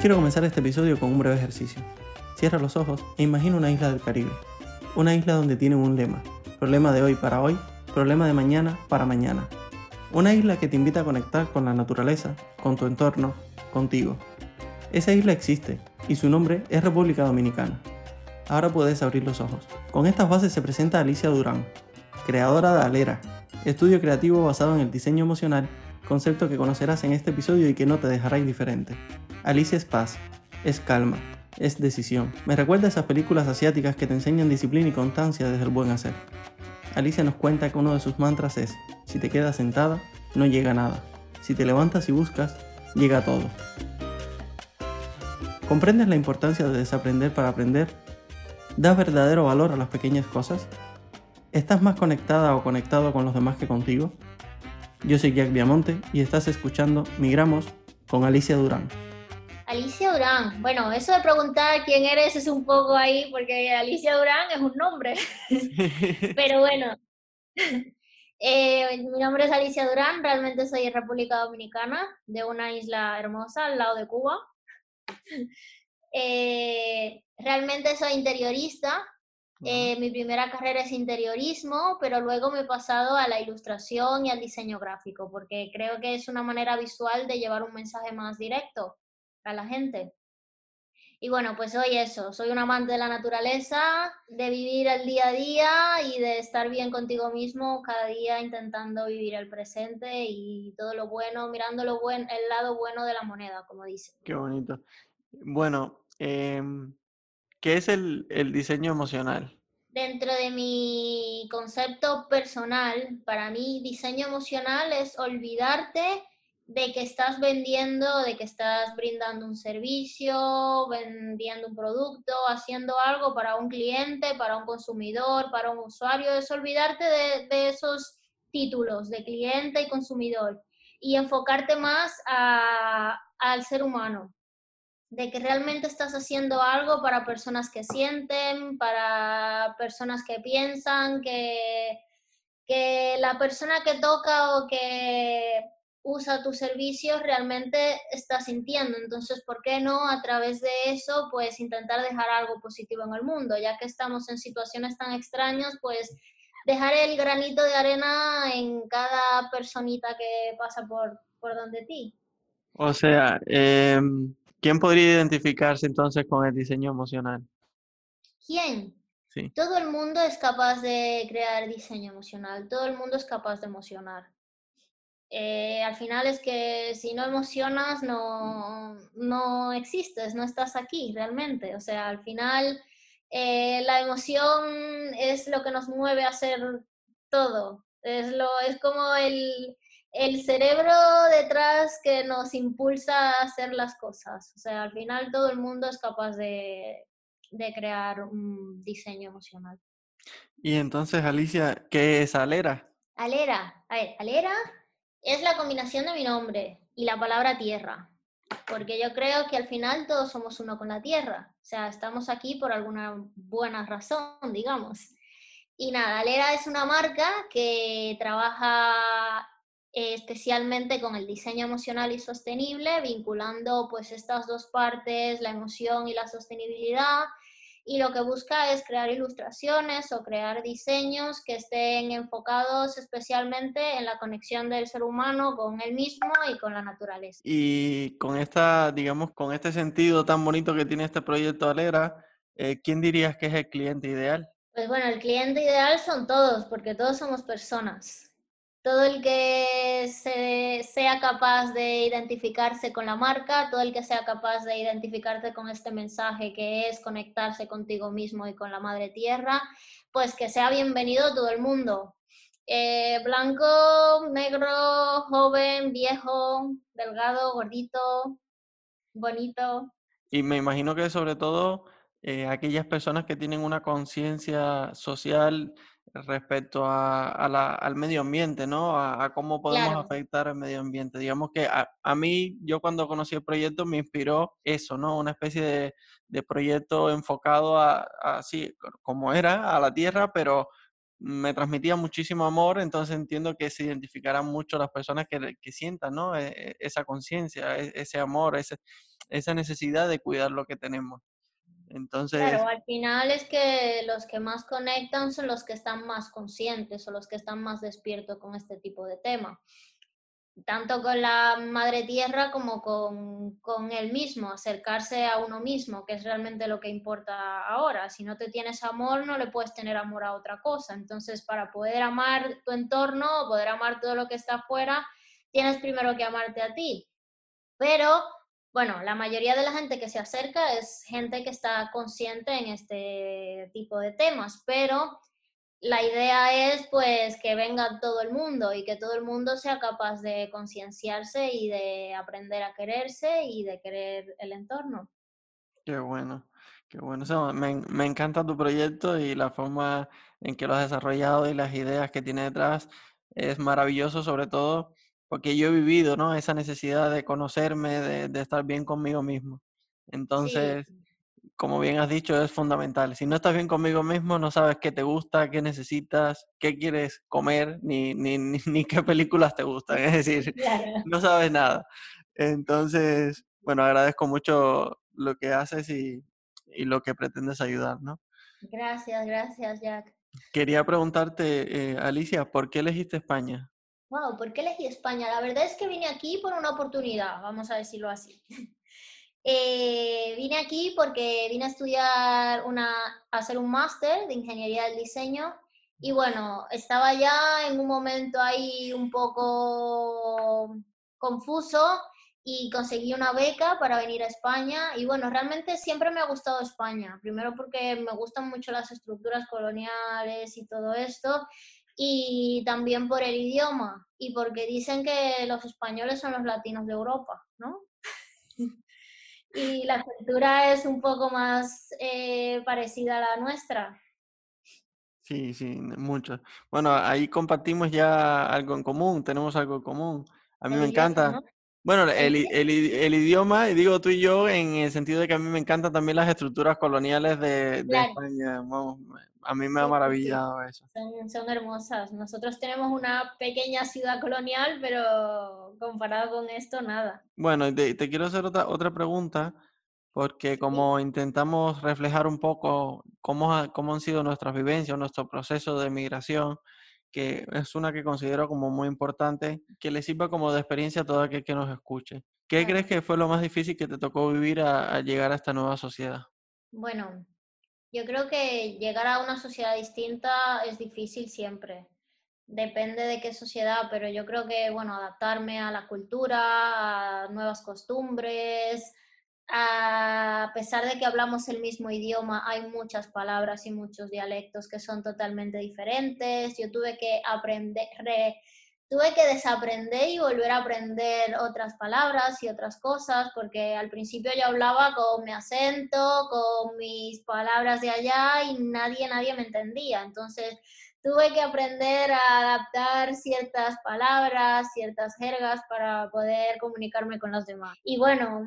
quiero comenzar este episodio con un breve ejercicio. Cierra los ojos e imagina una isla del Caribe. Una isla donde tienen un lema. Problema de hoy para hoy, problema de mañana para mañana. Una isla que te invita a conectar con la naturaleza, con tu entorno, contigo. Esa isla existe y su nombre es República Dominicana. Ahora puedes abrir los ojos. Con estas bases se presenta Alicia Durán, creadora de Alera, estudio creativo basado en el diseño emocional, concepto que conocerás en este episodio y que no te dejará indiferente. Alicia es paz, es calma, es decisión. Me recuerda a esas películas asiáticas que te enseñan disciplina y constancia desde el buen hacer. Alicia nos cuenta que uno de sus mantras es, si te quedas sentada, no llega nada. Si te levantas y buscas, llega todo. ¿Comprendes la importancia de desaprender para aprender? ¿Das verdadero valor a las pequeñas cosas? ¿Estás más conectada o conectado con los demás que contigo? Yo soy Jack Viamonte y estás escuchando Migramos con Alicia Durán. Alicia Durán. Bueno, eso de preguntar quién eres es un poco ahí, porque Alicia Durán es un nombre. Pero bueno, eh, mi nombre es Alicia Durán, realmente soy de República Dominicana, de una isla hermosa al lado de Cuba. Eh, realmente soy interiorista. Eh, mi primera carrera es interiorismo, pero luego me he pasado a la ilustración y al diseño gráfico, porque creo que es una manera visual de llevar un mensaje más directo a la gente. Y bueno, pues soy eso, soy un amante de la naturaleza, de vivir el día a día y de estar bien contigo mismo cada día intentando vivir el presente y todo lo bueno, mirando lo buen, el lado bueno de la moneda, como dice. Qué bonito. Bueno, em, ¿qué es el, el diseño emocional? Dentro de mi concepto personal, para mí diseño emocional es olvidarte de que estás vendiendo, de que estás brindando un servicio, vendiendo un producto, haciendo algo para un cliente, para un consumidor, para un usuario, es olvidarte de, esos títulos de cliente y consumidor y enfocarte más al ser humano, de que realmente estás haciendo algo para personas que sienten, para personas que piensan, que, que la persona que toca o que usa tus servicios realmente está sintiendo. Entonces, ¿por qué no a través de eso, pues intentar dejar algo positivo en el mundo? Ya que estamos en situaciones tan extrañas, pues dejar el granito de arena en cada personita que pasa por, por donde ti. O sea, em, ¿quién podría identificarse entonces con el diseño emocional? ¿Quién? Sí. Todo el mundo es capaz de crear diseño emocional, todo el mundo es capaz de emocionar. Eh, al final es que si no emocionas no, no existes, no estás aquí realmente. O sea, al final eh, la emoción es lo que nos mueve a hacer todo. Es, lo, es como el, el cerebro detrás que nos impulsa a hacer las cosas. O sea, al final todo el mundo es capaz de, de crear un diseño emocional. Y entonces, Alicia, ¿qué es Alera? Alera, a ver, Alera es la combinación de mi nombre y la palabra tierra, porque yo creo que al final todos somos uno con la tierra, o sea, estamos aquí por alguna buena razón, digamos. Y nada, Alera es una marca que trabaja especialmente con el diseño emocional y sostenible, vinculando pues estas dos partes, la emoción y la sostenibilidad, y lo que busca es crear ilustraciones o crear diseños que estén enfocados especialmente en la conexión del ser humano con él mismo y con la naturaleza. Y con esta, digamos, con este sentido tan bonito que tiene este proyecto Alera, eh, ¿quién dirías que es el cliente ideal? Pues bueno, el cliente ideal son todos, porque todos somos personas todo el que sea capaz de identificarse con la marca, todo el que sea capaz de identificarse con este mensaje que es conectarse contigo mismo y con la madre tierra, pues que sea bienvenido todo el mundo. Eh, blanco, negro, joven, viejo, delgado, gordito, bonito. Y me imagino que sobre todo eh, aquellas personas que tienen una conciencia social respecto a, al medio ambiente, ¿no? A, cómo podemos afectar al medio ambiente. Digamos que a, mí, yo cuando conocí el proyecto me inspiró eso, ¿no? Una especie de, de proyecto enfocado a, así como era, a la tierra, pero me transmitía muchísimo amor, entonces entiendo que se identificarán mucho las personas que, que sientan, ¿no? E, e, esa conciencia, e, ese amor, ese, esa necesidad de cuidar lo que tenemos. Entonces... Al final es que los que más conectan son los que están más conscientes o los que están más despiertos con este tipo de tema tanto con la madre tierra como con, con él mismo, acercarse a uno mismo, que es realmente lo que importa ahora. Si no te tienes amor, no le puedes tener amor a otra cosa. Entonces, para poder amar tu entorno, poder amar todo lo que está afuera, tienes primero que amarte a ti. Pero, bueno, la mayoría de la gente que se acerca es gente que está consciente en este tipo de temas, pero la idea es pues que venga todo el mundo y que todo el mundo sea capaz de concienciarse y de aprender a quererse y de querer el entorno. Qué bueno, qué bueno. me, me, encanta tu proyecto y la forma en que lo has desarrollado y las ideas que tiene detrás. Es maravilloso, sobre todo porque yo he vivido ¿no? esa necesidad de conocerme, de, de estar bien conmigo mismo. Entonces, como bien has dicho, es fundamental. Si no estás bien conmigo mismo, no sabes qué te gusta, qué necesitas, qué quieres comer, ni, ni, ni, qué películas te gustan. Es decir, no sabes nada. Entonces, bueno, agradezco mucho lo que haces y, y lo que pretendes ayudar, ¿no? Gracias, gracias, Jack. Quería preguntarte, eh, Alicia, ¿por qué elegiste España? Wow, ¿por qué elegí España? La verdad es que vine aquí por una oportunidad, vamos a decirlo así. Eh, vine aquí porque vine a estudiar una, a hacer un máster de ingeniería del diseño y bueno, estaba ya en un momento ahí un poco confuso y conseguí una beca para venir a España y bueno, realmente siempre me ha gustado España, primero porque me gustan mucho las estructuras coloniales y todo esto y también por el idioma y porque dicen que los españoles son los latinos de Europa, ¿no? y la cultura es un poco más eh, parecida a la nuestra. Sí, sí, mucho. Bueno, ahí compartimos ya algo en común, tenemos algo en común. A mí me encanta. Bueno, el, el, idioma, y digo tú y yo, en el sentido de que a mí me encantan también las estructuras coloniales de, España. a mí me ha maravillado eso. Son, son, hermosas. Nosotros tenemos una pequeña ciudad colonial, pero comparado con esto, nada. Bueno, te, te quiero hacer otra, otra pregunta, porque como intentamos reflejar un poco cómo, cómo han sido nuestras vivencias, nuestro proceso de migración, que es una que considero como muy importante, que le sirva como de experiencia a todo aquel que nos escuche. ¿Qué crees que fue lo más difícil que te tocó vivir a, llegar a esta nueva sociedad? Bueno, yo creo que llegar a una sociedad distinta es difícil siempre. Depende de qué sociedad, pero yo creo que, bueno, adaptarme a la cultura, a nuevas costumbres, a pesar de que hablamos el mismo idioma, hay muchas palabras y muchos dialectos que son totalmente diferentes. Yo tuve que aprender, tuve que desaprender y volver a aprender otras palabras y otras cosas, porque al principio yo hablaba con mi acento, con mis palabras de allá y nadie, nadie me entendía. Entonces tuve que aprender a adaptar ciertas palabras, ciertas jergas para poder comunicarme con los demás. Y bueno,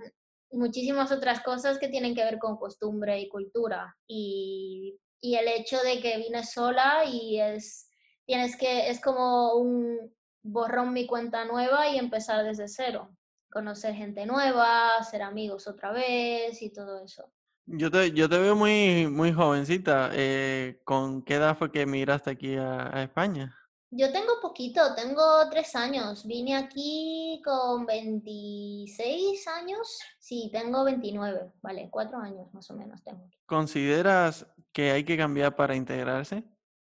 muchísimas otras cosas que tienen que ver con costumbre y cultura. Y, y el hecho de que vine sola y es, tienes que, es como un borrón mi cuenta nueva y empezar desde cero. Conocer gente nueva, ser amigos otra vez y todo eso. Yo te, yo te veo muy, muy jovencita. Eh, ¿Con qué edad fue que emigraste aquí a España? Yo tengo poquito, tengo tres años. Vine aquí con 26 años. Sí, tengo 29, vale, cuatro años más o menos tengo. ¿Consideras que hay que cambiar para integrarse?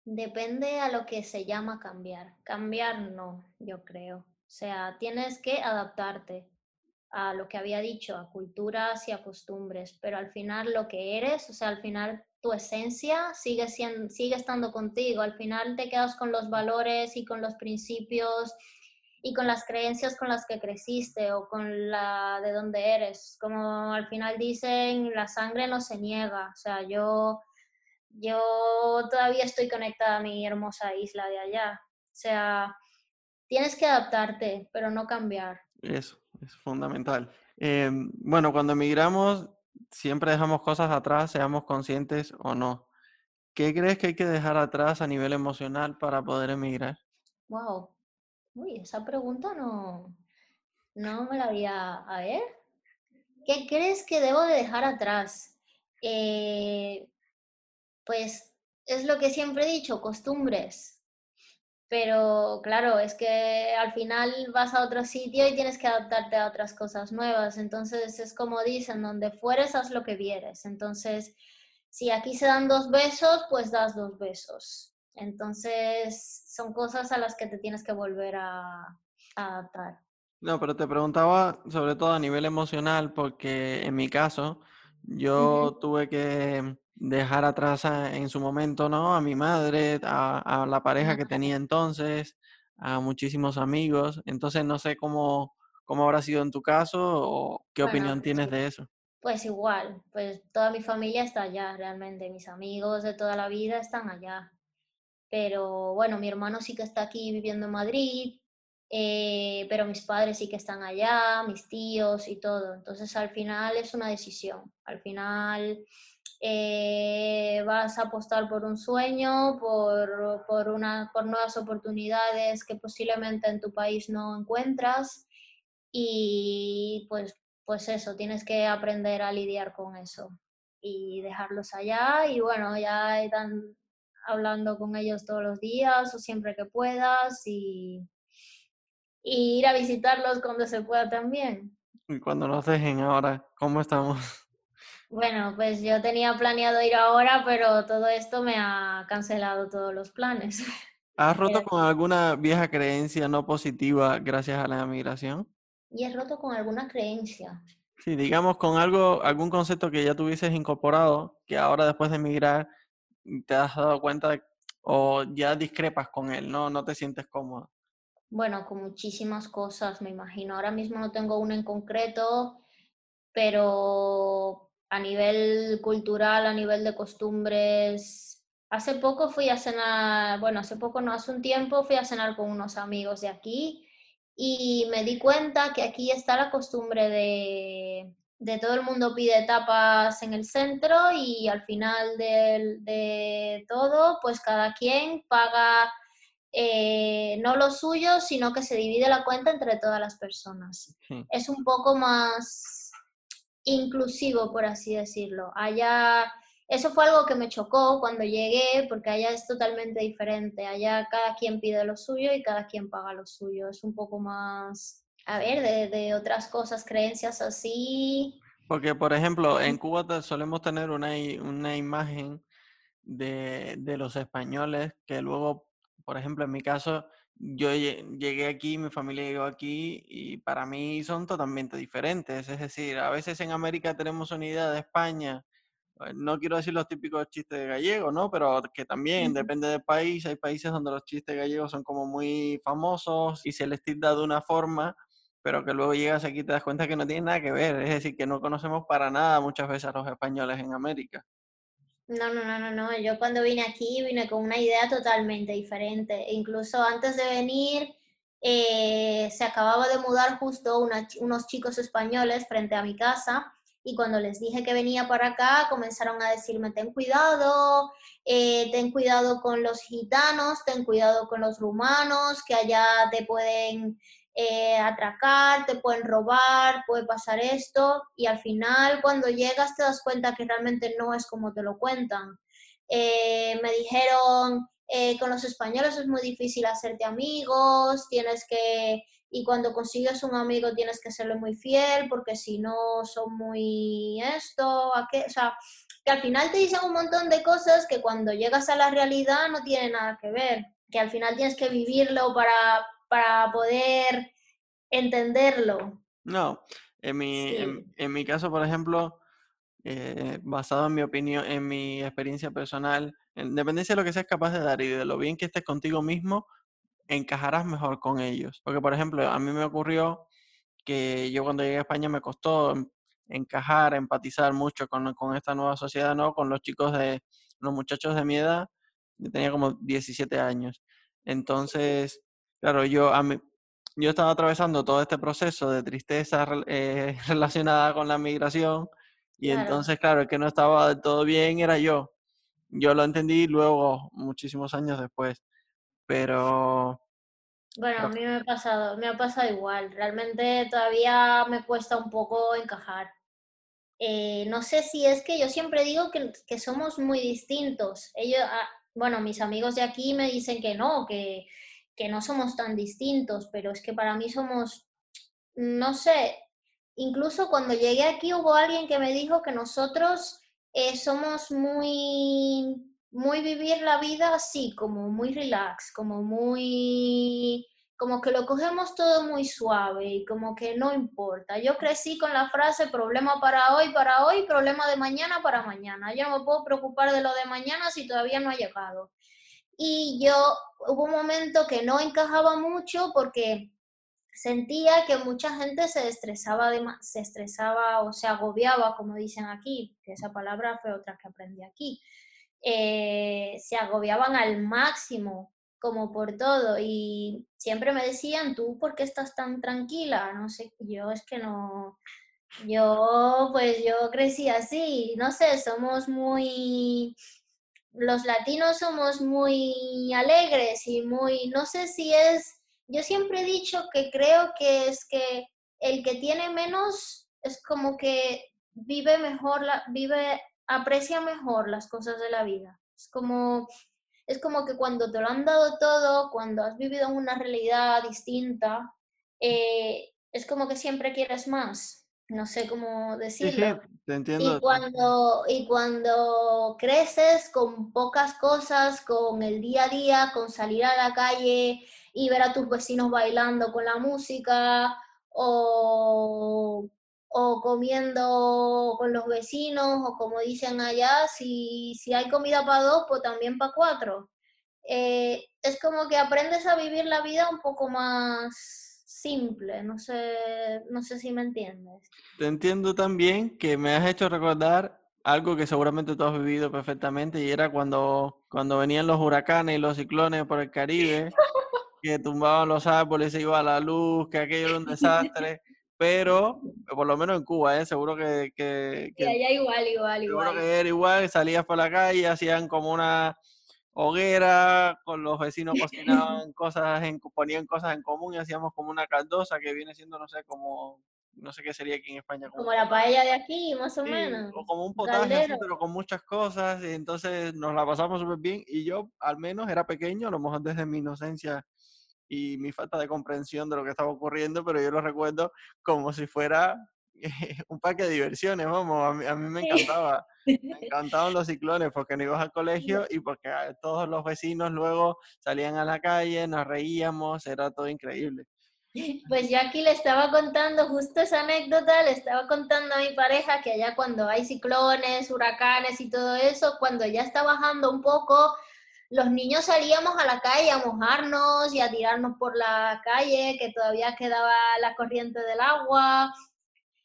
Depende a lo que se llama cambiar. Cambiar no, yo creo. O sea, tienes que adaptarte a lo que había dicho, a culturas y a costumbres, pero al final lo que eres, o sea, al final tu esencia sigue, siendo, sigue estando contigo, al final te quedas con los valores y con los principios y con las creencias con las que creciste o con la de donde eres. Como al final dicen, la sangre no se niega, o sea, yo, yo todavía estoy conectada a mi hermosa isla de allá, o sea, tienes que adaptarte, pero no cambiar. Eso, es fundamental. Em, bueno, cuando emigramos siempre dejamos cosas atrás, seamos conscientes o no. ¿Qué crees que hay que dejar atrás a nivel emocional para poder emigrar? Wow. Uy, esa pregunta no, no me la había... A ver. ¿Qué crees que debo de dejar atrás? Eh, pues es lo que siempre he dicho, costumbres. Pero claro, es que al final vas a otro sitio y tienes que adaptarte a otras cosas nuevas. Entonces es como dicen, donde fueres, haz lo que vieres. Entonces, si aquí se dan dos besos, pues das dos besos. Entonces, son cosas a las que te tienes que volver a, adaptar. No, pero te preguntaba sobre todo a nivel emocional, porque en mi caso, yo tuve que dejar atrás en su momento, ¿no? A mi madre, a, la pareja que tenía entonces, a muchísimos amigos. Entonces no sé cómo, cómo habrá sido en tu caso o qué opinión tienes de eso. Pues igual, pues toda mi familia está allá realmente, mis amigos de toda la vida están allá. Pero bueno, mi hermano sí que está aquí viviendo en Madrid, eh, pero mis padres sí que están allá, mis tíos y todo. Entonces al final es una decisión. Al final eh, vas a apostar por un sueño, por, por, una, por nuevas oportunidades que posiblemente en tu país no encuentras y pues, pues eso, tienes que aprender a lidiar con eso y dejarlos allá y bueno, ya están hablando con ellos todos los días o siempre que puedas y, y ir a visitarlos cuando se pueda también. Y cuando nos dejen ahora, ¿cómo estamos? Bueno, pues yo tenía planeado ir ahora, pero todo esto me ha cancelado todos los planes. ¿Has roto eh, con alguna vieja creencia no positiva gracias a la migración? Y he roto con alguna creencia. Sí, digamos con algo, algún concepto que ya tuvieses incorporado, que ahora después de emigrar te has dado cuenta o ya discrepas con él, ¿no? No te sientes cómoda. Bueno, con muchísimas cosas, me imagino. Ahora mismo no tengo una en concreto, pero a nivel cultural, a nivel de costumbres. Hace poco fui a cenar, bueno, hace poco no, hace un tiempo fui a cenar con unos amigos de aquí y me di cuenta que aquí está la costumbre de, de todo el mundo pide tapas en el centro y al final de, de todo, pues cada quien paga eh, no lo suyo, sino que se divide la cuenta entre todas las personas. Es un poco más inclusivo, por así decirlo. Allá, eso fue algo que me chocó cuando llegué, porque allá es totalmente diferente. Allá cada quien pide lo suyo y cada quien paga lo suyo. Es un poco más, a ver, de, otras cosas, creencias así. Porque, por ejemplo, en Cuba solemos tener una, una imagen de, de los españoles que luego, por ejemplo, en mi caso, yo llegué aquí, mi familia llegó aquí y para mí son totalmente diferentes. Es decir, a veces en América tenemos una idea de España, eh, no quiero decir los típicos chistes gallegos, ¿no? Pero que también depende del país. Hay países donde los chistes gallegos son como muy famosos y se les tilda de una forma, pero que luego llegas aquí y te das cuenta que no tiene nada que ver. Es decir, que no conocemos para nada muchas veces a los españoles en América. No, no, no, no, no. Yo cuando vine aquí vine con una idea totalmente diferente. E incluso antes de venir, eh, se acababa de mudar justo unos chicos españoles frente a mi casa y cuando les dije que venía para acá, comenzaron a decirme, ten cuidado, eh, ten cuidado con los gitanos, ten cuidado con los rumanos, que allá te pueden eh, atracar, te pueden robar, puede pasar esto y al final cuando llegas te das cuenta que realmente no es como te lo cuentan. Eh, me dijeron, eh, con los españoles es muy difícil hacerte amigos, tienes que, y cuando consigues un amigo tienes que serle muy fiel porque si no son muy esto, o sea, que al final te dicen un montón de cosas que cuando llegas a la realidad no tiene nada que ver, que al final tienes que vivirlo para, para poder entenderlo. No, en mi, en, mi caso, por ejemplo, eh, basado en mi opinión, en mi experiencia personal, en dependencia de lo que seas capaz de dar y de lo bien que estés contigo mismo, encajarás mejor con ellos. Porque, por ejemplo, a mí me ocurrió que yo cuando llegué a España me costó encajar, empatizar mucho con, con esta nueva sociedad, ¿no? Con los chicos de, los muchachos de mi edad, yo tenía como 17 años. Entonces, Claro, yo, a mí, yo estaba atravesando todo este proceso de tristeza eh, relacionada con la migración y entonces, claro, el que no estaba todo bien era yo. Yo lo entendí luego, muchísimos años después, pero... Bueno, a mí me ha pasado, me ha pasado igual. Realmente todavía me cuesta un poco encajar. Eh, no sé si es que yo siempre digo que, que somos muy distintos. Ellos, ah, bueno, mis amigos de aquí me dicen que no, que, que no somos tan distintos, pero es que para mí somos, no sé, incluso cuando llegué aquí hubo alguien que me dijo que nosotros eh, somos muy, muy vivir la vida así, como muy relax, como muy, como que lo cogemos todo muy suave y como que no importa. Yo crecí con la frase problema para hoy, para hoy, problema de mañana, para mañana. Yo no me puedo preocupar de lo de mañana si todavía no ha llegado. Y yo hubo un momento que no encajaba mucho porque sentía que mucha gente se estresaba, se estresaba o se agobiaba, como dicen aquí, que esa palabra fue otra que aprendí aquí. Eh, se agobiaban al máximo, como por todo, y siempre me decían, tú, ¿por qué estás tan tranquila? No sé, yo es que no, yo pues yo crecí así, no sé, somos muy, los latinos somos muy alegres y muy, no sé si es yo siempre he dicho que creo que es que el que tiene menos es como que vive mejor, vive, aprecia mejor las cosas de la vida. Es como, es como que cuando te lo han dado todo, cuando has vivido en una realidad distinta, eh, es como que siempre quieres más. No sé cómo decirlo. te entiendo. Y cuando, y cuando creces con pocas cosas, con el día a día, con salir a la calle, y ver a tus vecinos bailando con la música o, o comiendo con los vecinos o como dicen allá, si, si hay comida para dos, pues también para cuatro. Eh, es como que aprendes a vivir la vida un poco más simple, no sé, no sé si me entiendes. Te entiendo también que me has hecho recordar algo que seguramente tú has vivido perfectamente y era cuando, cuando venían los huracanes y los ciclones por el Caribe que tumbaban los árboles, se iba a la luz, que aquello era un desastre. pero por lo menos en Cuba, ¿eh? seguro que... que, que allá igual, igual, seguro igual. que era igual, salías por la calle, hacían como una hoguera, con los vecinos cocinaban cosas, en, ponían cosas en común y hacíamos como una caldosa que viene siendo, no sé, como, no sé qué sería aquí en España. Como, la paella de aquí, más o menos. O como un potaje así, pero con muchas cosas, y entonces nos la pasamos súper bien, y yo al menos era pequeño, a lo mejor desde mi inocencia y mi falta de comprensión de lo que estaba ocurriendo, pero yo lo recuerdo como si fuera un parque de diversiones, vamos, a mí, a mí me encantaba, me encantaban los ciclones porque no ibas al colegio y porque ah, todos los vecinos luego salían a la calle, nos reíamos, era todo increíble. Pues yo aquí le estaba contando justo esa anécdota, le estaba contando a mi pareja que allá cuando hay ciclones, huracanes y todo eso, cuando ya está bajando un poco los niños salíamos a la calle a mojarnos y a tirarnos por la calle, que todavía quedaba la corriente del agua.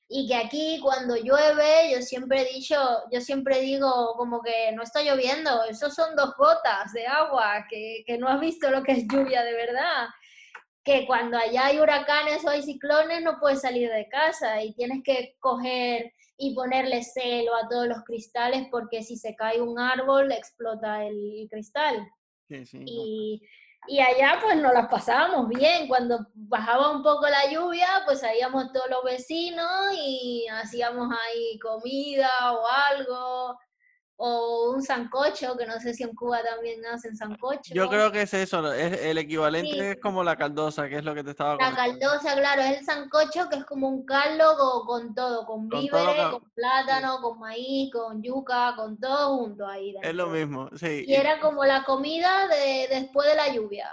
Y que aquí cuando llueve, yo siempre he dicho, yo siempre digo como que no está lloviendo, eso son dos gotas de agua, que, que no has visto lo que es lluvia de verdad. Que cuando allá hay huracanes o hay ciclones no puedes salir de casa y tienes que coger y ponerle celo a todos los cristales porque si se cae un árbol explota el cristal. y, y, allá pues nos las pasábamos bien, cuando bajaba un poco la lluvia pues salíamos todos los vecinos y hacíamos ahí comida o algo o un sancocho, que no sé si en Cuba también hacen sancocho. Yo creo que es eso, es el equivalente es como la caldosa, que es lo que te estaba La caldosa, claro, es el sancocho que es como un caldo con, todo, con, víveres, con plátano, con maíz, con yuca, con todo junto ahí. Es lo mismo, sí. Y era como la comida de después de la lluvia.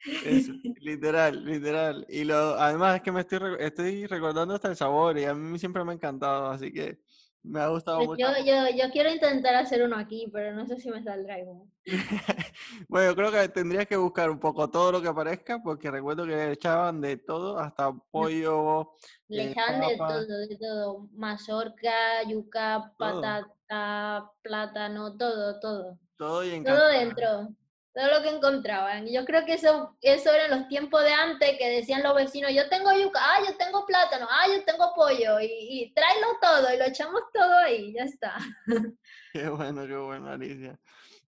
literal, literal. Y lo, además es que me estoy, estoy recordando hasta el sabor y a mí siempre me ha encantado, así que... Me ha gustado pues mucho. Yo, yo, yo, quiero intentar hacer uno aquí, pero no sé si me saldrá igual. bueno, creo que tendrías que buscar un poco todo lo que aparezca, porque recuerdo que le echaban de todo, hasta pollo. Le eh, echaban de todo, de todo. Mazorca, yuca, patata, plátano, todo, todo. Todo y Todo dentro. todo lo que encontraban. Yo creo que eso, eso era en los tiempos de antes que decían los vecinos, yo tengo yuca, ah, yo tengo plátano, ah, yo tengo pollo, y, y tráelo todo, y lo echamos todo ahí, ya está. Qué bueno, qué bueno, Alicia.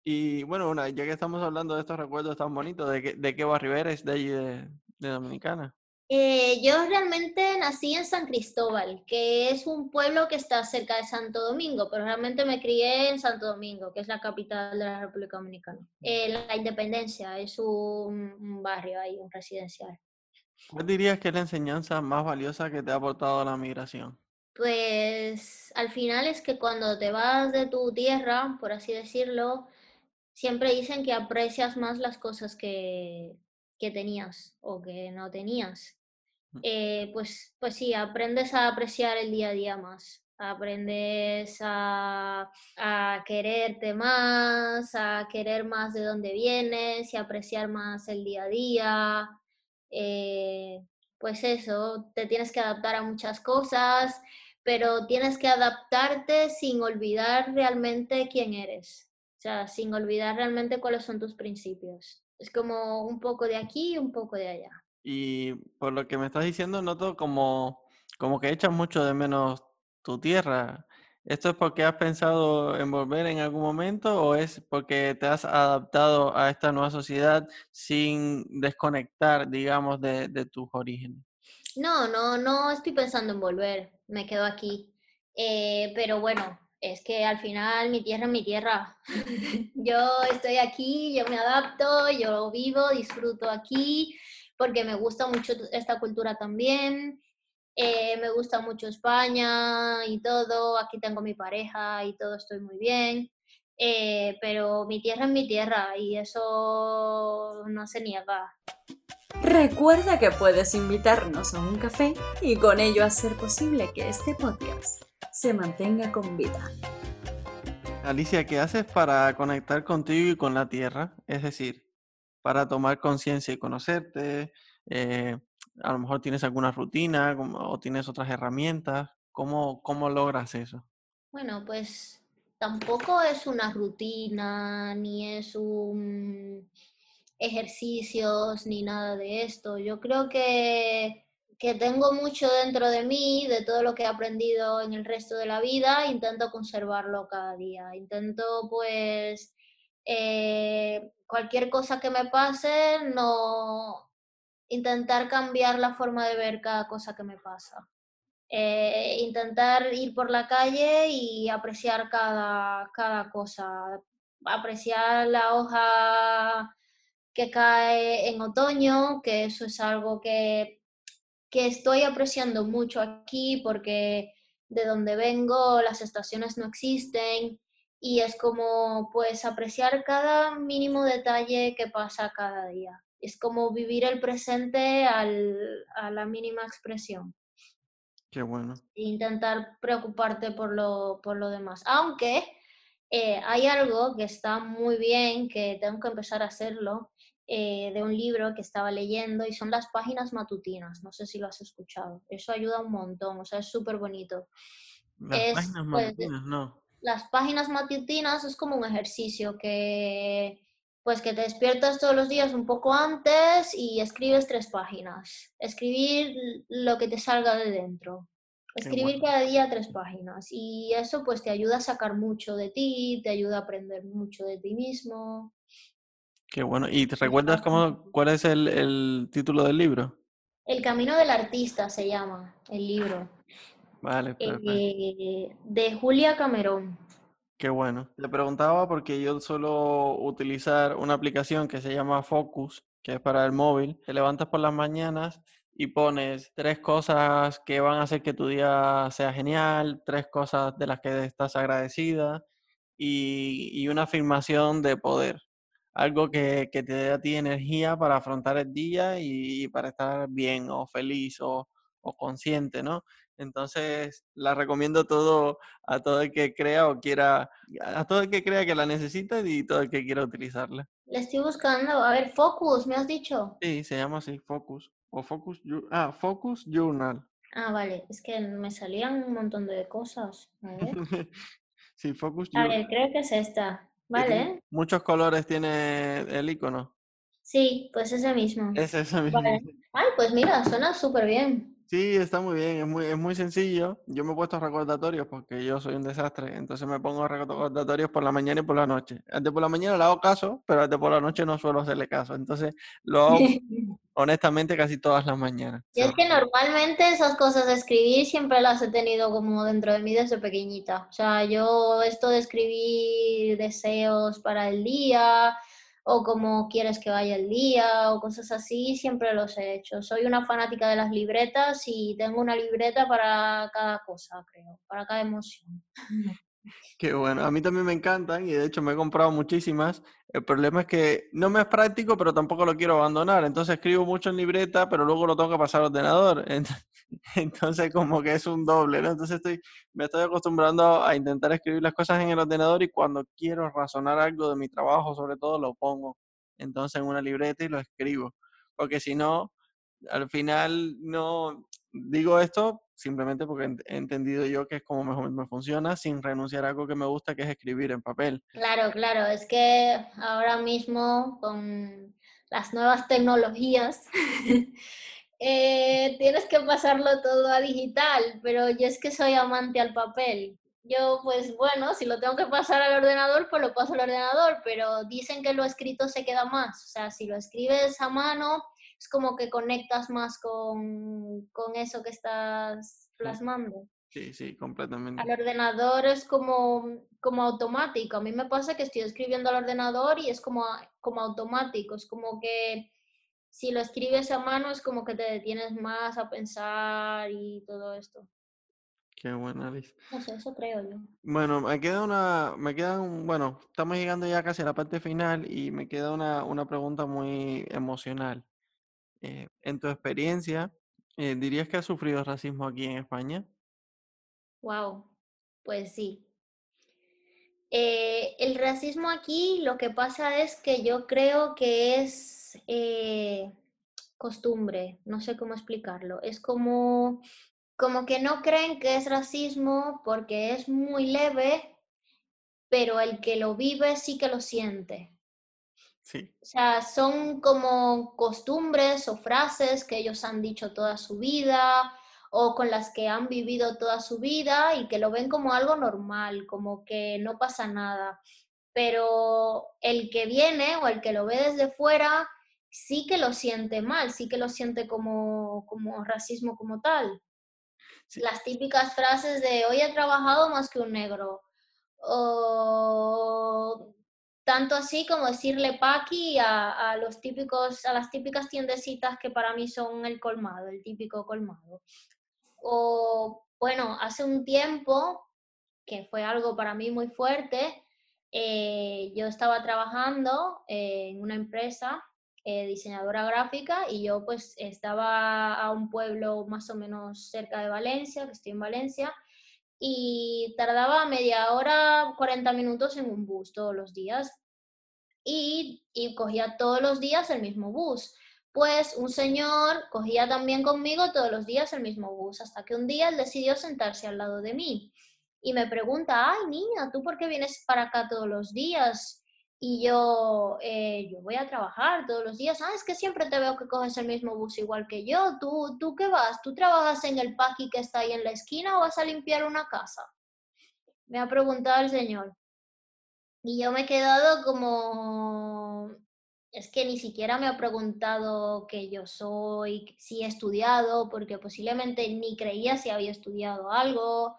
Y bueno, una, ya que estamos hablando de estos recuerdos tan bonitos, ¿de qué, de qué barrio eres de allí de, de Dominicana? Eh, yo realmente nací en San Cristóbal, que es un pueblo que está cerca de Santo Domingo, pero realmente me crié en Santo Domingo, que es la capital de la República Dominicana. Eh, la Independencia es un, un, barrio ahí, un residencial. ¿Cuál dirías que es la enseñanza más valiosa que te ha aportado la migración? Pues al final es que cuando te vas de tu tierra, por así decirlo, siempre dicen que aprecias más las cosas que, que tenías o que no tenías. Eh, pues, pues sí, aprendes a apreciar el día a día más, aprendes a, a, quererte más, a querer más de dónde vienes y apreciar más el día a día. Eh, pues eso, te tienes que adaptar a muchas cosas, pero tienes que adaptarte sin olvidar realmente quién eres, o sea, sin olvidar realmente cuáles son tus principios. Es como un poco de aquí y un poco de allá. Y por lo que me estás diciendo, noto como, como que echas mucho de menos tu tierra. ¿Esto es porque has pensado en volver en algún momento o es porque te has adaptado a esta nueva sociedad sin desconectar, digamos, de, de tus orígenes? No, no, no estoy pensando en volver. Me quedo aquí. Eh, pero bueno, es que al final mi tierra es mi tierra. yo estoy aquí, yo me adapto, yo vivo, disfruto aquí porque me gusta mucho esta cultura también. Eh, me gusta mucho España y todo. Aquí tengo mi pareja y todo, estoy muy bien. Eh, pero mi tierra es mi tierra y eso no se niega. Recuerda que puedes invitarnos a un café y con ello hacer posible que este podcast se mantenga con vida. Alicia, ¿qué haces para conectar contigo y con la tierra? Es decir, para tomar conciencia y conocerte. Eh, a lo mejor tienes alguna rutina o tienes otras herramientas. ¿Cómo, ¿Cómo logras eso? Bueno, pues tampoco es una rutina, ni es un ejercicios, ni nada de esto. Yo creo que, que tengo mucho dentro de mí, de todo lo que he aprendido en el resto de la vida, intento conservarlo cada día. Intento pues eh, cualquier cosa que me pase, no intentar cambiar la forma de ver cada cosa que me pasa. Eh, intentar ir por la calle y apreciar cada, cada cosa, apreciar la hoja que cae en otoño, que eso es algo que, que estoy apreciando mucho aquí porque de donde vengo las estaciones no existen y es como pues apreciar cada mínimo detalle que pasa cada día. Es como vivir el presente al, a la mínima expresión. Qué bueno. E intentar preocuparte por lo, por lo demás. Aunque eh, hay algo que está muy bien, que tengo que empezar a hacerlo, eh, de un libro que estaba leyendo y son las páginas matutinas. No sé si lo has escuchado. Eso ayuda un montón, o sea, es súper bonito. Las páginas pues, matutinas, no las páginas matutinas es como un ejercicio que pues que te despiertas todos los días un poco antes y escribes tres páginas. Escribir lo que te salga de dentro. Escribir cada día tres páginas. Y eso pues te ayuda a sacar mucho de ti, te ayuda a aprender mucho de ti mismo. Qué bueno. ¿Y te recuerdas cómo, cuál es el, el título del libro? El camino del artista se llama el libro. Vale, eh, de Julia Camerón. Qué bueno. Le preguntaba porque yo suelo utilizar una aplicación que se llama Focus, que es para el móvil. Te levantas por las mañanas y pones tres cosas que van a hacer que tu día sea genial, tres cosas de las que estás agradecida y, una afirmación de poder. Algo que, que, te dé a ti energía para afrontar el día y, para estar bien o feliz o consciente, ¿no? Entonces, la recomiendo todo a todo el que crea o quiera, a todo el que crea que la necesita y todo el que quiera utilizarla. La estoy buscando. A ver, Focus, ¿me has dicho? Sí, se llama así, Focus. O Focus, ah, Focus Journal. Ah, vale. Es que me salían un montón de cosas. A ver. sí, Focus Journal. A ver, creo que es esta. Vale. Muchos colores tiene el icono. Sí, pues ese mismo. Es ese mismo. Vale. Ay, pues mira, suena súper bien. Sí, está muy bien, es muy, es muy sencillo. Yo me he puesto recordatorios porque yo soy un desastre, entonces me pongo recordatorios por la mañana y por la noche. Antes por la mañana le hago caso, pero antes por la noche no suelo hacerle caso. Entonces lo hago honestamente casi todas las mañanas. Y es que normalmente esas cosas de escribir siempre las he tenido como dentro de mí desde pequeñita. O sea, yo esto de escribir deseos para el día, o cómo quieres que vaya el día o cosas así, siempre los he hecho. Soy una fanática de las libretas y tengo una libreta para cada cosa, creo, para cada emoción. Qué bueno, a mí también me encantan y de hecho me he comprado muchísimas. El problema es que no me es práctico, pero tampoco lo quiero abandonar. Entonces escribo mucho en libreta, pero luego lo tengo que pasar al ordenador. como que es un doble, ¿no? Entonces estoy, me estoy acostumbrando a intentar escribir las cosas en el ordenador y cuando quiero razonar algo de mi trabajo, sobre todo, lo pongo entonces en una libreta y lo escribo. Porque si no, al final no digo esto simplemente porque he entendido yo que es como mejor me funciona sin renunciar a algo que me gusta, que es escribir en papel. Claro, claro, es que ahora mismo con las nuevas tecnologías eh, tienes que pasarlo todo a digital, pero yo es que soy amante al papel. Yo, pues bueno, si lo tengo que pasar al ordenador, pues lo paso al ordenador, pero dicen que lo escrito se queda más. O sea, si lo escribes a mano, es como que conectas más con, con eso que estás plasmando. Sí, sí, completamente. Al ordenador es como, como automático. A mí me pasa que estoy escribiendo al ordenador y es como, como automático. Es como que si lo escribes a mano es como que te detienes más a pensar y todo esto. Qué. No sé, eso creo yo. Bueno, me queda una, me queda un, bueno, estamos llegando ya casi a la parte final y me queda una, una pregunta muy emocional. Eh, en tu experiencia, eh, ¿dirías que has sufrido racismo aquí en España? Wow, pues sí. Eh, el racismo aquí lo que pasa es que yo creo que es costumbre, no sé cómo explicarlo. Es como, como que no creen que es racismo porque es muy leve, pero el que lo vive sí que lo siente. O sea, son como costumbres o frases que ellos han dicho toda su vida o con las que han vivido toda su vida y que lo ven como algo normal, como que no pasa nada. Pero el que viene o el que lo ve desde fuera sí que lo siente mal, sí que lo siente como, como racismo como tal. Las típicas frases de hoy he trabajado más que un negro. O tanto así como decirle paqui a, los típicos, a las típicas tiendecitas que para mí son el colmado, el típico colmado. O bueno, hace un tiempo, que fue algo para mí muy fuerte, eh, yo estaba trabajando en una empresa eh, diseñadora gráfica y yo pues estaba a un pueblo más o menos cerca de Valencia, que estoy en Valencia, y tardaba media hora, 40 minutos en un bus todos los días. Y, y cogía todos los días el mismo bus. Pues un señor cogía también conmigo todos los días el mismo bus, hasta que un día él decidió sentarse al lado de mí y me pregunta, ay niña, ¿tú por qué vienes para acá todos los días? Y yo, eh, yo voy a trabajar todos los días. Ah, es que siempre te veo que coges el mismo bus igual que yo. ¿Tú, tú qué vas? ¿Tú trabajas en el paqui que está ahí en la esquina o vas a limpiar una casa? Me ha preguntado el señor. Y yo me he quedado como, es que ni siquiera me ha preguntado qué yo soy, si he estudiado, porque posiblemente ni creía si había estudiado algo.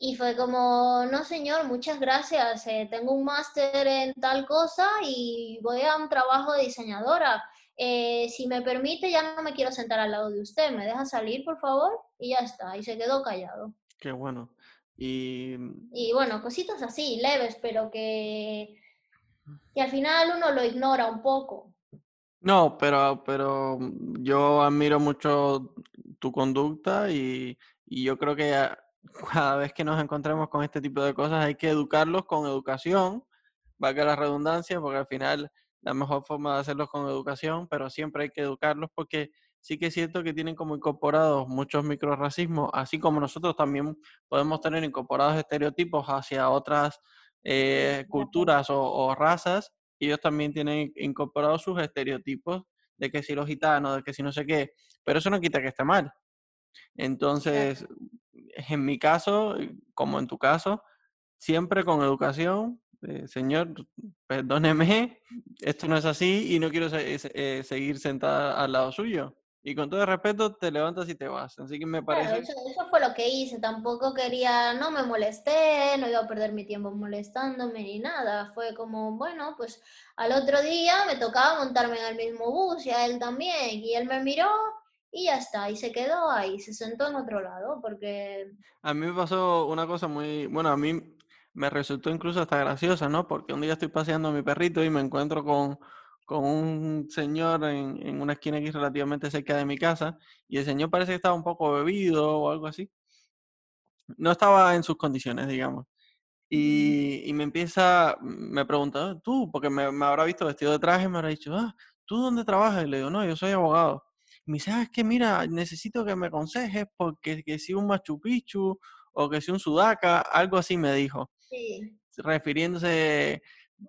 Y fue como, no señor, muchas gracias, eh, tengo un máster en tal cosa y voy a un trabajo de diseñadora. Eh, si me permite, ya no me quiero sentar al lado de usted, ¿me deja salir, por favor? Y ya está, y se quedó callado. Qué bueno. Y... y bueno, cositas así, leves, pero que, que al final uno lo ignora un poco. No, pero, pero yo admiro mucho tu conducta y, y yo creo que cada vez que nos encontremos con este tipo de cosas hay que educarlos con educación, valga la redundancia, porque al final la mejor forma de hacerlos con educación, pero siempre hay que educarlos porque sí que es cierto que tienen como incorporados muchos microracismos, así como nosotros también podemos tener incorporados estereotipos hacia otras eh, culturas o, o razas, ellos también tienen incorporados sus estereotipos de que si los gitanos, de que si no sé qué, pero eso no quita que esté mal. Entonces, en mi caso, como en tu caso, siempre con educación, eh, señor, perdóneme, esto no es así y no quiero se- eh, seguir sentada al lado suyo. Y con todo el respeto, te levantas y te vas. Así que me Claro, parece... eso, eso fue lo que hice. Tampoco quería, no me molesté, no iba a perder mi tiempo molestándome ni nada. Fue como, bueno, pues al otro día me tocaba montarme en el mismo bus y a él también. Y él me miró y ya está. Y se quedó ahí, se sentó en otro lado porque A mí me pasó una cosa muy, bueno, a mí me resultó incluso hasta graciosa, ¿no? Porque un día estoy paseando a mi perrito y me encuentro con, con un señor en, en una esquina aquí relativamente cerca de mi casa y el señor parece que estaba un poco bebido o algo así. No estaba en sus condiciones, digamos. Y, y me empieza, me pregunta, "Ah, tú, porque me, me habrá visto vestido de traje, me habrá dicho, ah, ¿tú dónde trabajas? Y le digo, no, yo soy abogado. Me dice, ah, es que mira, necesito que me aconsejes porque que si un Machu Picchu o que si un Sudaca, algo así me dijo, sí, refiriéndose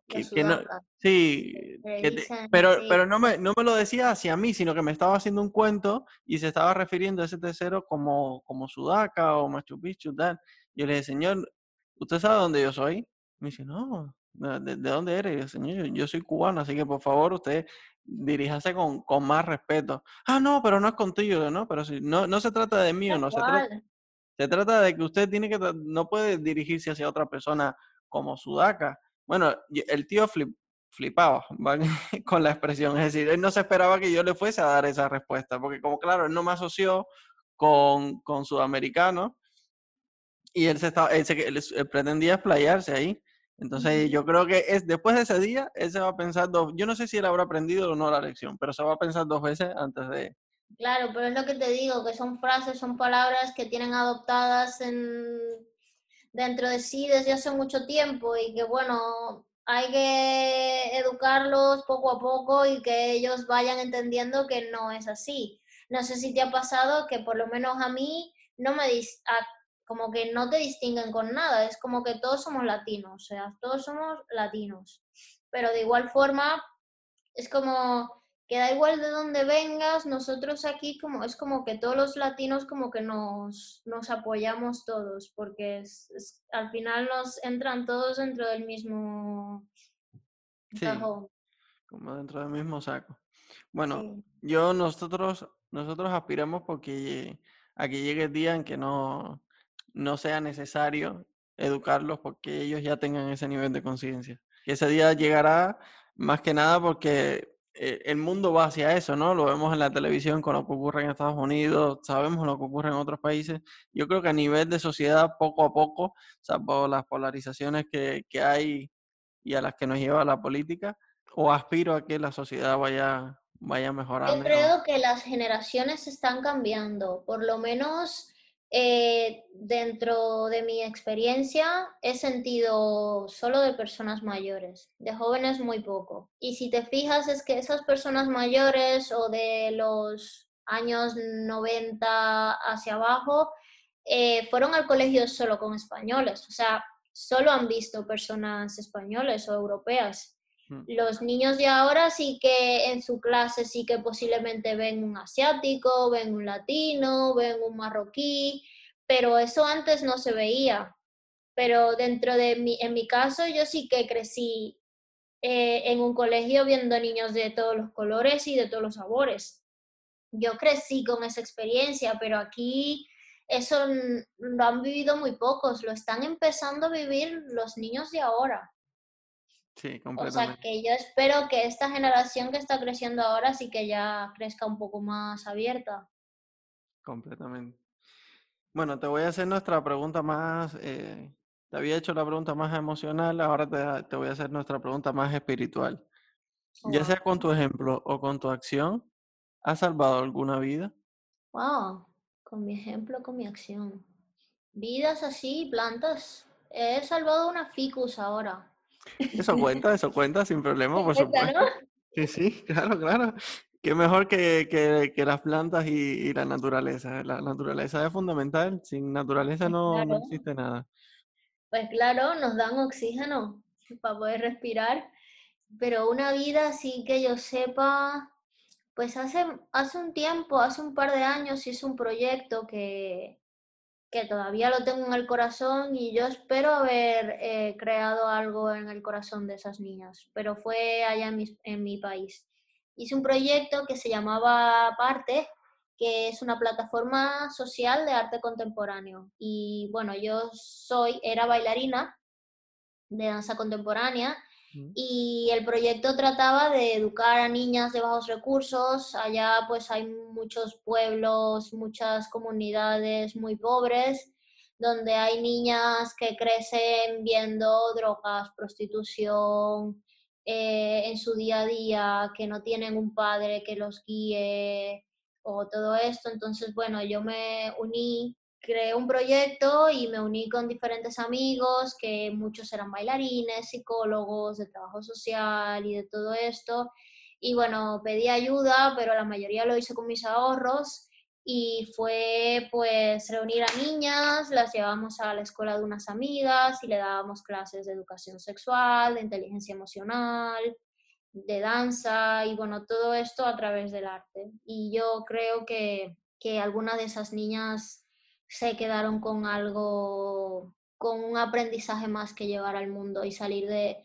que, no, sí, que te- pero, pero no me, no me lo decía hacia mí, sino que me estaba haciendo un cuento y se estaba refiriendo a ese tercero como, como Sudaca o Machu Picchu, tal. Yo le dije, señor, ¿usted sabe dónde yo soy? Me dice, no, ¿de, de- de dónde eres? Yo, señor, yo, yo soy cubano, así que por favor usted diríjase con, con más respeto. Ah, no, pero no es contigo, ¿no? Pero si, no, no se trata de mí, o no se trata, se trata de que usted tiene que, no puede dirigirse hacia otra persona como Sudaca. Bueno, el tío flip- flipaba ¿vale? con la expresión, es decir, él no se esperaba que yo le fuese a dar esa respuesta, porque como claro, él no me asoció con, con sudamericanos y él, se estaba, él, se- él él pretendía explayarse ahí. Entonces yo creo que es después de ese día, él se va a pensar dos, yo no sé si él habrá aprendido o no la lección, pero se va a pensar dos veces antes de... Claro, pero es lo que te digo, que son frases, son palabras que tienen adoptadas en, dentro de sí desde hace mucho tiempo y que bueno, hay que educarlos poco a poco y que ellos vayan entendiendo que no es así. No sé si te ha pasado que por lo menos a mí no me dis- como que no te distinguen con nada, es como que todos somos latinos, o sea, todos somos latinos. Pero de igual forma es como que da igual de dónde vengas, nosotros aquí como es como que todos los latinos como que nos, nos apoyamos todos, porque es- es- al final nos entran todos dentro del mismo Sí, cajón. como dentro del mismo saco. Bueno, Sí. yo nosotros nosotros aspiramos porque a que llegue el día en que no, no sea necesario educarlos porque ellos ya tengan ese nivel de conciencia. Ese día llegará más que nada porque eh, el mundo va hacia eso, ¿no? Lo vemos en la televisión con lo que ocurre en Estados Unidos, sabemos lo que ocurre en otros países. Yo creo que a nivel de sociedad, poco a poco, salvo las polarizaciones que, que hay y a las que nos lleva la política, o aspiro a que la sociedad vaya, vaya Yo mejorando. creo que las generaciones están cambiando, por lo menos eh, dentro de mi experiencia he sentido solo de personas mayores, de jóvenes muy poco. Y si te fijas es que esas personas mayores o de los años 90 hacia abajo eh, fueron al colegio solo con españoles, o sea, solo han visto personas españoles o europeas. Los niños de ahora sí que en su clase sí que posiblemente ven un asiático, ven un latino, ven un marroquí, pero eso antes no se veía. Pero dentro de mi, en mi caso yo sí que crecí eh, en un colegio viendo niños de todos los colores y de todos los sabores. Yo crecí con esa experiencia, pero aquí eso lo han vivido muy pocos, lo están empezando a vivir los niños de ahora. Sí, O sea completamente. que yo espero que esta generación que está creciendo ahora sí que ya crezca un poco más abierta. Completamente. Bueno, te voy a hacer nuestra pregunta más, eh, te había hecho la pregunta más emocional, ahora te, te voy a hacer nuestra pregunta más espiritual. Ya sea con tu ejemplo o con tu acción, ¿has salvado alguna vida? Wow, con mi ejemplo, con mi acción. Vidas así, plantas. He salvado una ficus ahora. Eso cuenta, eso cuenta sin problema, por supuesto. ¿no? Sí, sí, claro, claro. Qué mejor que, que, que las plantas y, y la naturaleza. La naturaleza es fundamental. Sin naturaleza no, no existe nada. Pues claro, nos dan oxígeno para poder respirar, pero una vida así que yo sepa, pues hace, hace un tiempo, hace un par de años hice un proyecto que, que todavía lo tengo en el corazón y yo espero haber eh, creado algo en el corazón de esas niñas, pero fue allá en mi, en mi país. Hice un proyecto que se llamaba Parte, que es una plataforma social de arte contemporáneo. Y bueno, yo soy, era bailarina de danza contemporánea y el proyecto trataba de educar a niñas de bajos recursos. Allá pues hay muchos pueblos, muchas comunidades muy pobres, donde hay niñas que crecen viendo drogas, prostitución eh, en su día a día, que no tienen un padre que los guíe o todo esto. Entonces, bueno, yo me uní creé un proyecto y me uní con diferentes amigos, que muchos eran bailarines, psicólogos, de trabajo social y de todo esto. Y bueno, pedí ayuda, pero la mayoría lo hice con mis ahorros y fue pues reunir a niñas, las llevamos a la escuela de unas amigas y le dábamos clases de educación sexual, de inteligencia emocional, de danza y bueno, todo esto a través del arte. Y yo creo que, que algunas de esas niñas se quedaron con algo, con un aprendizaje más que llevar al mundo y salir de,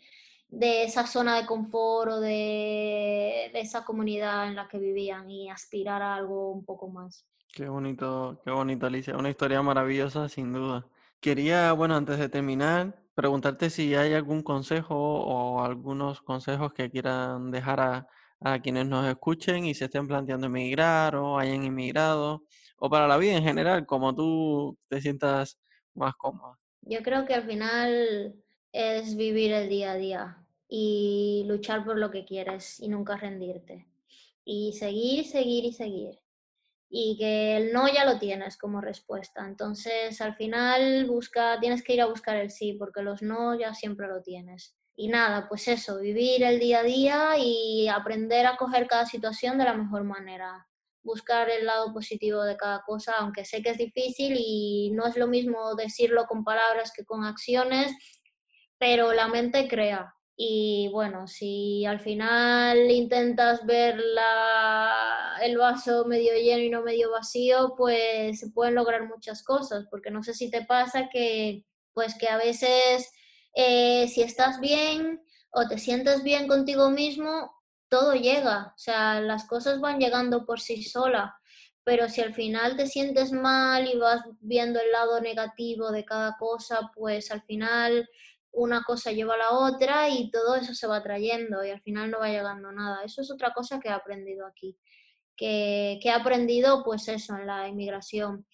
esa zona de confort o de, esa comunidad en la que vivían y aspirar a algo un poco más. Qué bonito, qué bonito, Alicia. Una historia maravillosa, sin duda. Quería, bueno, antes de terminar, preguntarte si hay algún consejo o algunos consejos que quieran dejar a, a quienes nos escuchen y se estén planteando emigrar o hayan inmigrado o para la vida en general, como tú te sientas más cómoda? Yo creo que al final es vivir el día a día y luchar por lo que quieres y nunca rendirte. Y seguir, seguir y seguir. Y que el no ya lo tienes como respuesta. Entonces, al final busca, tienes que ir a buscar el sí, porque los no ya siempre lo tienes. Y nada, pues eso, vivir el día a día y aprender a coger cada situación de la mejor manera buscar el lado positivo de cada cosa, aunque sé que es difícil y no es lo mismo decirlo con palabras que con acciones, pero la mente crea. Y bueno, si al final intentas ver el vaso medio lleno y no medio vacío, pues se pueden lograr muchas cosas, porque no sé si te pasa que, pues que a veces eh, si estás bien o te sientes bien contigo mismo, todo llega, o sea, las cosas van llegando por sí sola, pero si al final te sientes mal y vas viendo el lado negativo de cada cosa, pues al final una cosa lleva a la otra y todo eso se va trayendo y al final no va llegando nada. Eso es otra cosa que he aprendido aquí, que, que he aprendido pues eso en la inmigración,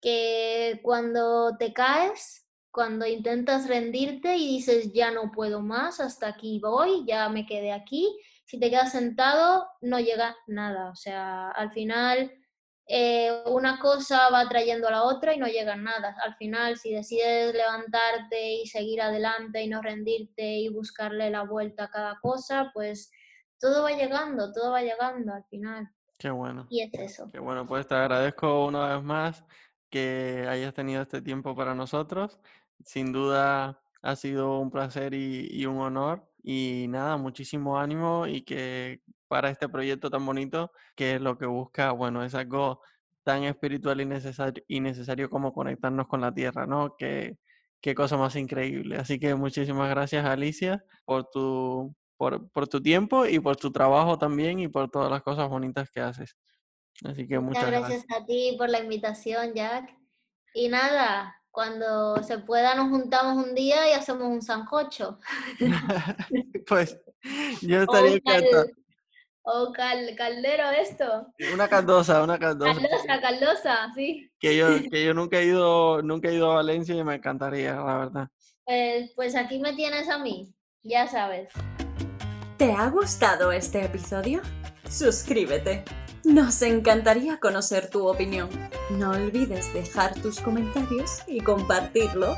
que cuando te caes, cuando intentas rendirte y dices ya no puedo más, hasta aquí voy, ya me quedé aquí, si te quedas sentado no llega nada. O sea, al final eh, una cosa va trayendo a la otra y no llega nada. Al final, si decides levantarte y seguir adelante y no rendirte y buscarle la vuelta a cada cosa, pues todo va llegando, todo va llegando al final. Qué bueno. Y es eso. Qué bueno, pues te agradezco una vez más que hayas tenido este tiempo para nosotros. Sin duda ha sido un placer y un honor y nada, muchísimo ánimo y que para este proyecto tan bonito, que es lo que busca, bueno, es algo tan espiritual y necesario, y necesario como conectarnos con la tierra, ¿no? Que, qué cosa más increíble. Así que muchísimas gracias, Alicia, por tu, por, por, tu tiempo y por tu trabajo también y por todas las cosas bonitas que haces. Así que muchas, muchas gracias. a ti por la invitación, Jack. Y nada, cuando se pueda nos juntamos un día y hacemos un sancocho. pues yo estaría encantado. O caldero esto. Una caldosa, una caldosa. Caldosa, caldosa, sí. Que yo, que yo nunca he ido, nunca he ido a Valencia y me encantaría, la verdad. Pues, pues aquí me tienes a mí, ya sabes. ¿Te ha gustado este episodio? Suscríbete. Nos encantaría conocer tu opinión. No olvides dejar tus comentarios y compartirlo